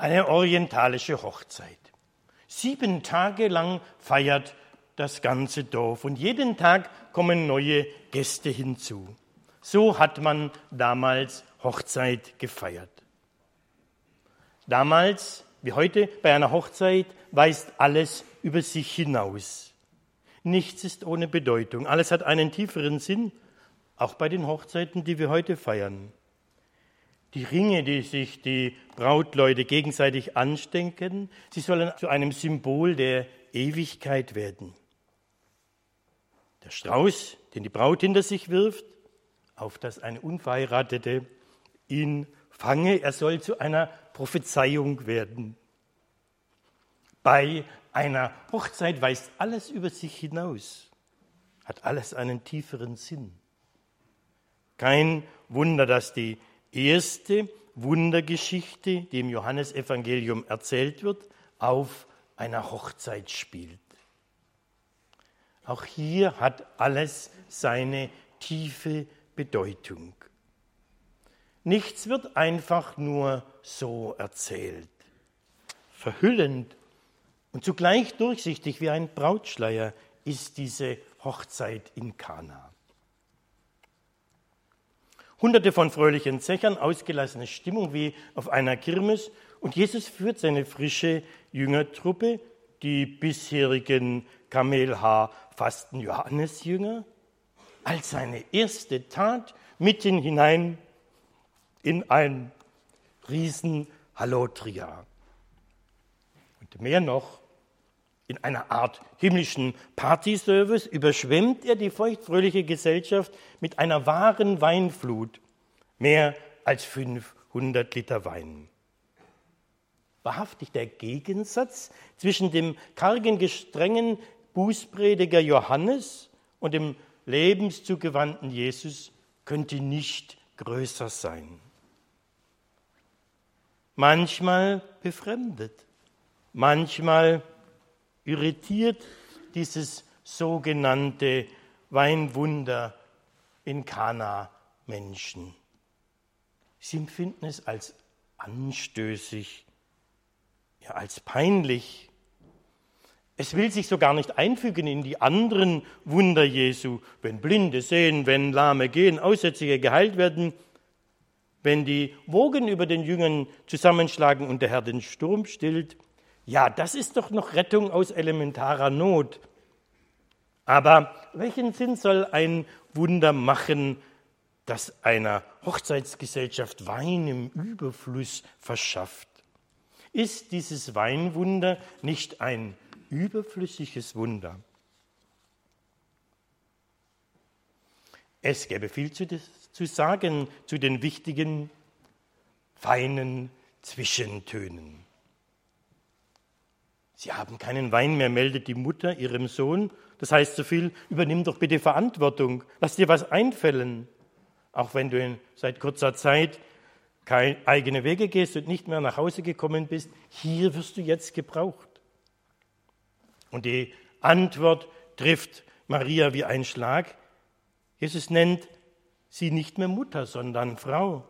Eine orientalische Hochzeit. Sieben Tage lang feiert das ganze Dorf und jeden Tag kommen neue Gäste hinzu. So hat man damals Hochzeit gefeiert. Damals, wie heute, bei einer Hochzeit weist alles über sich hinaus. Nichts ist ohne Bedeutung. Alles hat einen tieferen Sinn, auch bei den Hochzeiten, die wir heute feiern. Die Ringe, die sich die Brautleute gegenseitig anstecken, sie sollen zu einem Symbol der Ewigkeit werden. Der Strauß, den die Braut hinter sich wirft, auf dass eine Unverheiratete ihn fange, er soll zu einer Prophezeiung werden. Bei einer Hochzeit weist alles über sich hinaus, hat alles einen tieferen Sinn. Kein Wunder, dass die erste Wundergeschichte, die im Johannesevangelium erzählt wird, auf einer Hochzeit spielt. Auch hier hat alles seine tiefe Bedeutung. Nichts wird einfach nur so erzählt. Verhüllend und zugleich durchsichtig wie ein Brautschleier ist diese Hochzeit in Kana. Hunderte von fröhlichen Zechern, ausgelassene Stimmung wie auf einer Kirmes und Jesus führt seine frische Jüngertruppe, die bisherigen Kamelhaar-Fasten Johannesjünger, als seine erste Tat mitten hinein in ein riesen Hallotria. Und mehr noch, in einer Art himmlischen Partyservice überschwemmt er die feuchtfröhliche Gesellschaft mit einer wahren Weinflut, mehr als 500 Liter Wein. Wahrhaftig der Gegensatz zwischen dem kargen, gestrengen Bußprediger Johannes und dem lebenszugewandten Jesus könnte nicht größer sein. Manchmal befremdet, manchmal irritiert dieses sogenannte Weinwunder in Kana Menschen. Sie empfinden es als anstößig, ja als peinlich es will sich so gar nicht einfügen in die anderen Wunder Jesu, wenn Blinde sehen, wenn Lahme gehen, Aussätzige geheilt werden, wenn die Wogen über den Jüngern zusammenschlagen und der Herr den Sturm stillt. Ja, das ist doch noch Rettung aus elementarer Not. Aber welchen Sinn soll ein Wunder machen, das einer Hochzeitsgesellschaft Wein im Überfluss verschafft? Ist dieses Weinwunder nicht ein überflüssiges Wunder. Es gäbe viel zu, zu sagen zu den wichtigen, feinen Zwischentönen. Sie haben keinen Wein mehr, meldet die Mutter ihrem Sohn. Das heißt so viel, übernimm doch bitte Verantwortung, lass dir was einfällen. Auch wenn du seit kurzer Zeit keine eigene Wege gehst und nicht mehr nach Hause gekommen bist, hier wirst du jetzt gebraucht. Und die Antwort trifft Maria wie ein Schlag. Jesus nennt sie nicht mehr Mutter, sondern Frau.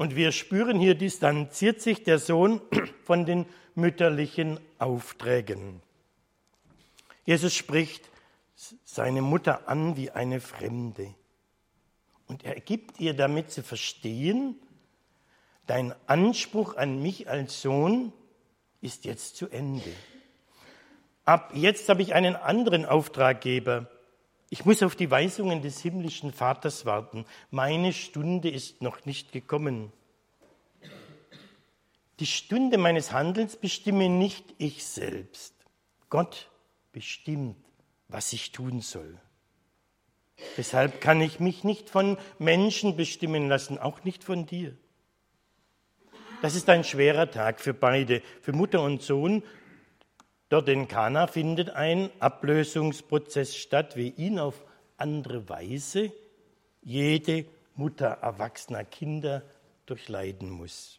Und wir spüren hier, distanziert sich der Sohn von den mütterlichen Aufträgen. Jesus spricht seine Mutter an wie eine Fremde. Und er gibt ihr damit zu verstehen, dein Anspruch an mich als Sohn ist jetzt zu Ende. Ab jetzt habe ich einen anderen Auftraggeber. Ich muss auf die Weisungen des himmlischen Vaters warten. Meine Stunde ist noch nicht gekommen. Die Stunde meines Handelns bestimme nicht ich selbst. Gott bestimmt, was ich tun soll. Deshalb kann ich mich nicht von Menschen bestimmen lassen, auch nicht von dir. Das ist ein schwerer Tag für beide, für Mutter und Sohn, Dort in Kana findet ein Ablösungsprozess statt, wie ihn auf andere Weise jede Mutter erwachsener Kinder durchleiden muss.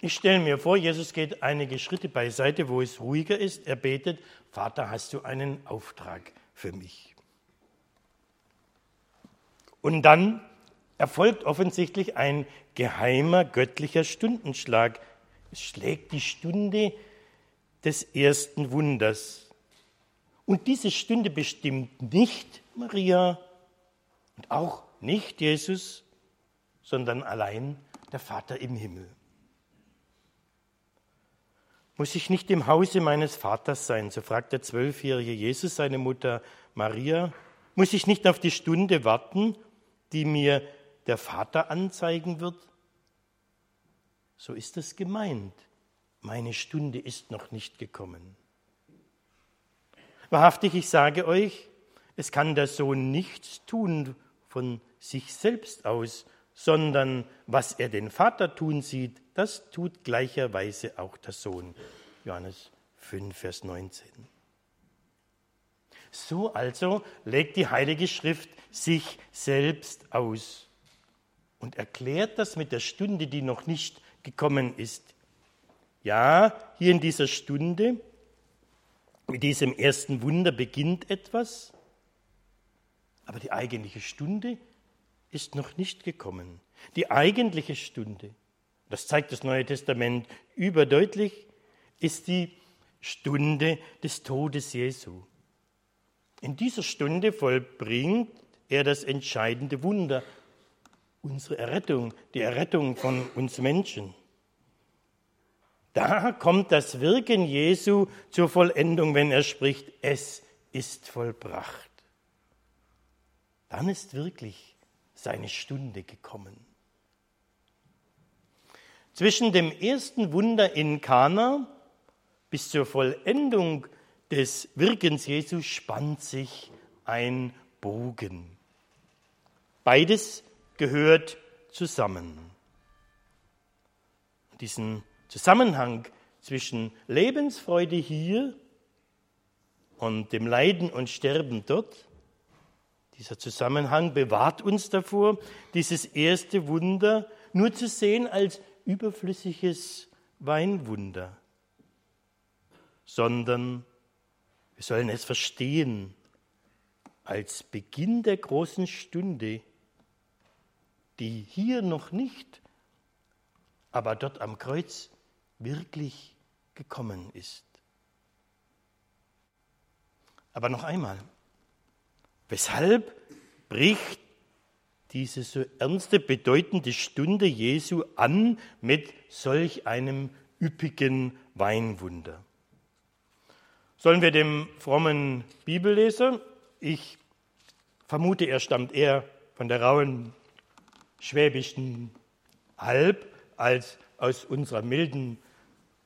Ich stelle mir vor, Jesus geht einige Schritte beiseite, wo es ruhiger ist. Er betet, Vater, hast du einen Auftrag für mich? Und dann erfolgt offensichtlich ein geheimer göttlicher Stundenschlag. Es schlägt die Stunde des ersten Wunders. Und diese Stunde bestimmt nicht Maria und auch nicht Jesus, sondern allein der Vater im Himmel. Muss ich nicht im Hause meines Vaters sein? So fragt der zwölfjährige Jesus seine Mutter Maria. Muss ich nicht auf die Stunde warten, die mir der Vater anzeigen wird? So ist es gemeint. Meine Stunde ist noch nicht gekommen. Wahrhaftig, ich sage euch, es kann der Sohn nichts tun von sich selbst aus, sondern was er den Vater tun sieht, das tut gleicherweise auch der Sohn. Johannes 5, Vers 19. So also legt die Heilige Schrift sich selbst aus und erklärt das mit der Stunde, die noch nicht gekommen ist. Ja, hier in dieser Stunde, mit diesem ersten Wunder beginnt etwas, aber die eigentliche Stunde ist noch nicht gekommen. Die eigentliche Stunde, das zeigt das Neue Testament überdeutlich, ist die Stunde des Todes Jesu. In dieser Stunde vollbringt er das entscheidende Wunder, unsere Errettung, die Errettung von uns Menschen. Da kommt das Wirken Jesu zur Vollendung, wenn er spricht, es ist vollbracht. Dann ist wirklich seine Stunde gekommen. Zwischen dem ersten Wunder in Kana bis zur Vollendung des Wirkens Jesu spannt sich ein Bogen. Beides gehört zusammen. Diesen Zusammenhang zwischen Lebensfreude hier und dem Leiden und Sterben dort, dieser Zusammenhang bewahrt uns davor, dieses erste Wunder nur zu sehen als überflüssiges Weinwunder sondern wir sollen es verstehen als Beginn der großen Stunde, die hier noch nicht, aber dort am Kreuz wirklich gekommen ist. Aber noch einmal, weshalb bricht diese so ernste, bedeutende Stunde Jesu an mit solch einem üppigen Weinwunder? Sollen wir dem frommen Bibelleser, ich vermute, er stammt eher von der rauen schwäbischen Alb als aus unserer milden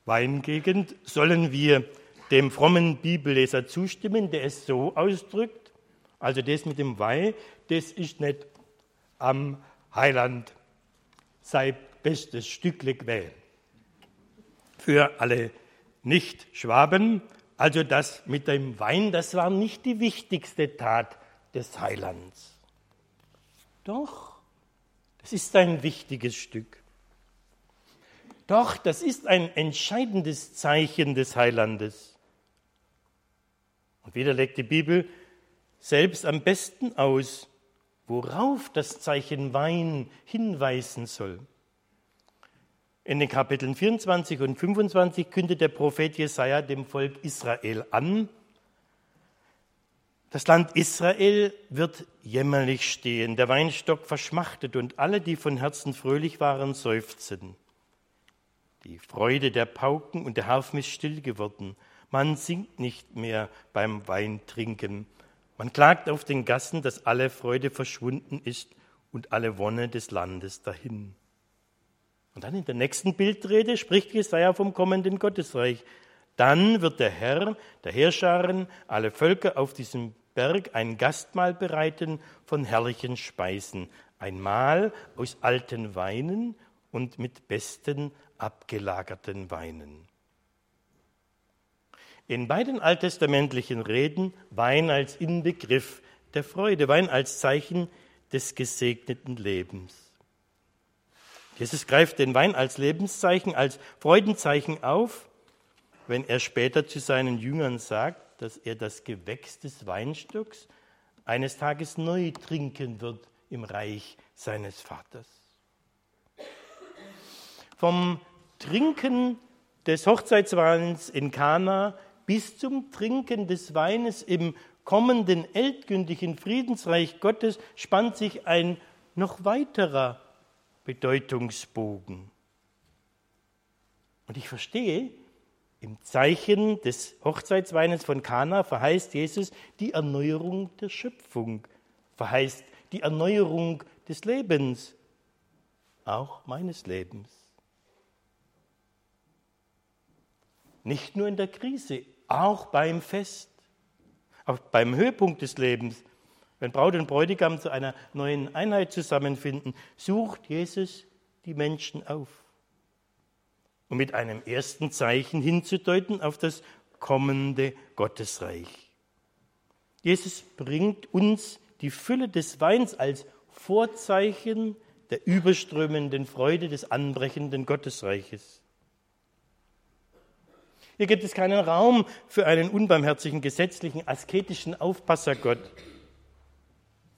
Weingegend, sollen wir dem frommen Bibelleser zustimmen, der es so ausdrückt, also das mit dem Wein, das ist nicht am Heiland sei bestes Stückle Quell. Für alle Nicht-Schwaben also das mit dem Wein, das war nicht die wichtigste Tat des Heilands. Doch, das ist ein wichtiges Stück. Doch, das ist ein entscheidendes Zeichen des Heilandes. Und wieder legt die Bibel selbst am besten aus, worauf das Zeichen Wein hinweisen soll. In den Kapiteln 24 und 25 kündet der Prophet Jesaja dem Volk Israel an, das Land Israel wird jämmerlich stehen, der Weinstock verschmachtet und alle, die von Herzen fröhlich waren, seufzen. Die Freude der Pauken und der Harfen ist still geworden. Man singt nicht mehr beim Weintrinken. Man klagt auf den Gassen, dass alle Freude verschwunden ist und alle Wonne des Landes dahin. Und dann in der nächsten Bildrede spricht Jesaja vom kommenden Gottesreich. Dann wird der Herr, der Herrscharen, alle Völker auf diesem Berg ein Gastmahl bereiten von herrlichen Speisen. Ein Mahl aus alten Weinen und mit besten abgelagerten Weinen. In beiden alttestamentlichen Reden Wein als Inbegriff der Freude, Wein als Zeichen des gesegneten Lebens. Jesus greift den Wein als Lebenszeichen, als Freudenzeichen auf, wenn er später zu seinen Jüngern sagt, dass er das Gewächs des Weinstocks eines Tages neu trinken wird im Reich seines Vaters. Vom Trinken des Hochzeitsweins in Kana bis zum Trinken des Weines im kommenden endgültigen Friedensreich Gottes spannt sich ein noch weiterer Bedeutungsbogen. Und ich verstehe, im Zeichen des Hochzeitsweines von Kana verheißt Jesus die Erneuerung der Schöpfung, verheißt die Erneuerung des Lebens, auch meines Lebens. Nicht nur in der Krise, auch beim Fest, auch beim Höhepunkt des Lebens. Wenn Braut und Bräutigam zu einer neuen Einheit zusammenfinden, sucht Jesus die Menschen auf um mit einem ersten Zeichen hinzudeuten auf das kommende Gottesreich. Jesus bringt uns die Fülle des Weins als Vorzeichen der überströmenden Freude des anbrechenden Gottesreiches. Hier gibt es keinen Raum für einen unbarmherzigen, gesetzlichen, asketischen Aufpassergott.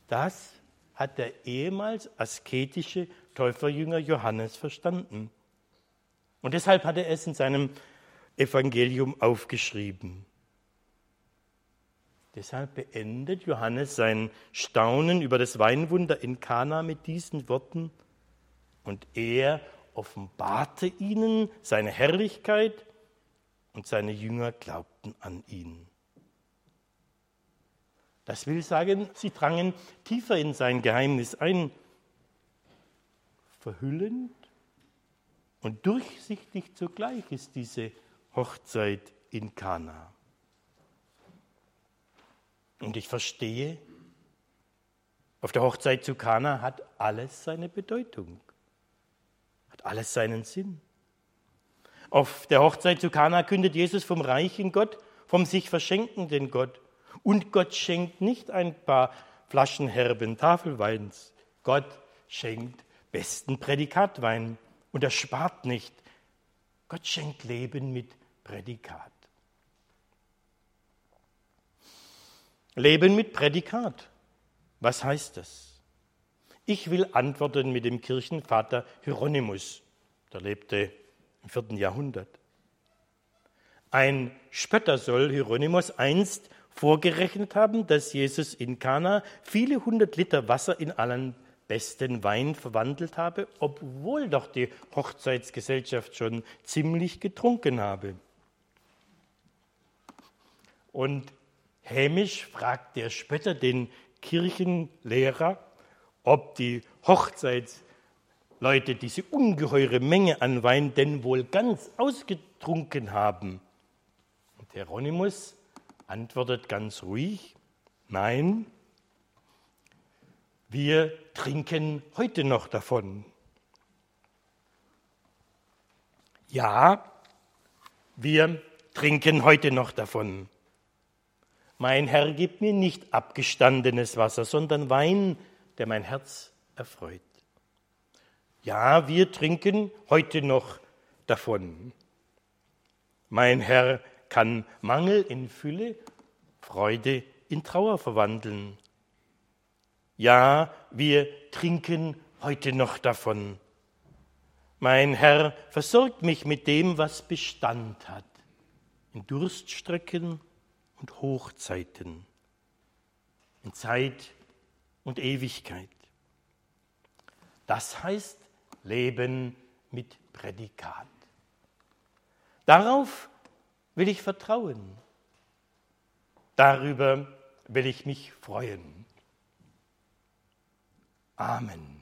Das hat der ehemals asketische Täuferjünger Johannes verstanden. Und deshalb hat er es in seinem Evangelium aufgeschrieben. Deshalb beendet Johannes sein Staunen über das Weinwunder in Kana mit diesen Worten. Und er offenbarte ihnen seine Herrlichkeit und seine Jünger glaubten an ihn. Das will sagen, sie drangen tiefer in sein Geheimnis ein, verhüllend und durchsichtig zugleich ist diese Hochzeit in Kana. Und ich verstehe, auf der Hochzeit zu Kana hat alles seine Bedeutung, hat alles seinen Sinn. Auf der Hochzeit zu Kana kündet Jesus vom reichen Gott, vom sich verschenkenden Gott. Und Gott schenkt nicht ein paar Flaschen herben Tafelweins. Gott schenkt besten Prädikatwein und er spart nicht. Gott schenkt Leben mit Prädikat. Leben mit Prädikat. Was heißt das? Ich will antworten mit dem Kirchenvater Hieronymus. Der lebte im vierten Jahrhundert. Ein Spötter soll Hieronymus einst vorgerechnet haben, dass Jesus in Kana viele hundert Liter Wasser in allen besten Wein verwandelt habe, obwohl doch die Hochzeitsgesellschaft schon ziemlich getrunken habe. Und hämisch fragt der Spötter den Kirchenlehrer, ob die Hochzeitsleute diese ungeheure Menge an Wein denn wohl ganz ausgetrunken haben. Und Hieronymus antwortet ganz ruhig, nein, wir trinken heute noch davon. Ja, wir trinken heute noch davon. Mein Herr gibt mir nicht abgestandenes Wasser, sondern Wein, der mein Herz erfreut. Ja, wir trinken heute noch davon. Mein Herr kann Mangel in Fülle, Freude in Trauer verwandeln. Ja, wir trinken heute noch davon. Mein Herr versorgt mich mit dem, was Bestand hat, in Durststrecken und Hochzeiten, in Zeit und Ewigkeit. Das heißt Leben mit Prädikat. Darauf will ich vertrauen. Darüber will ich mich freuen. Amen.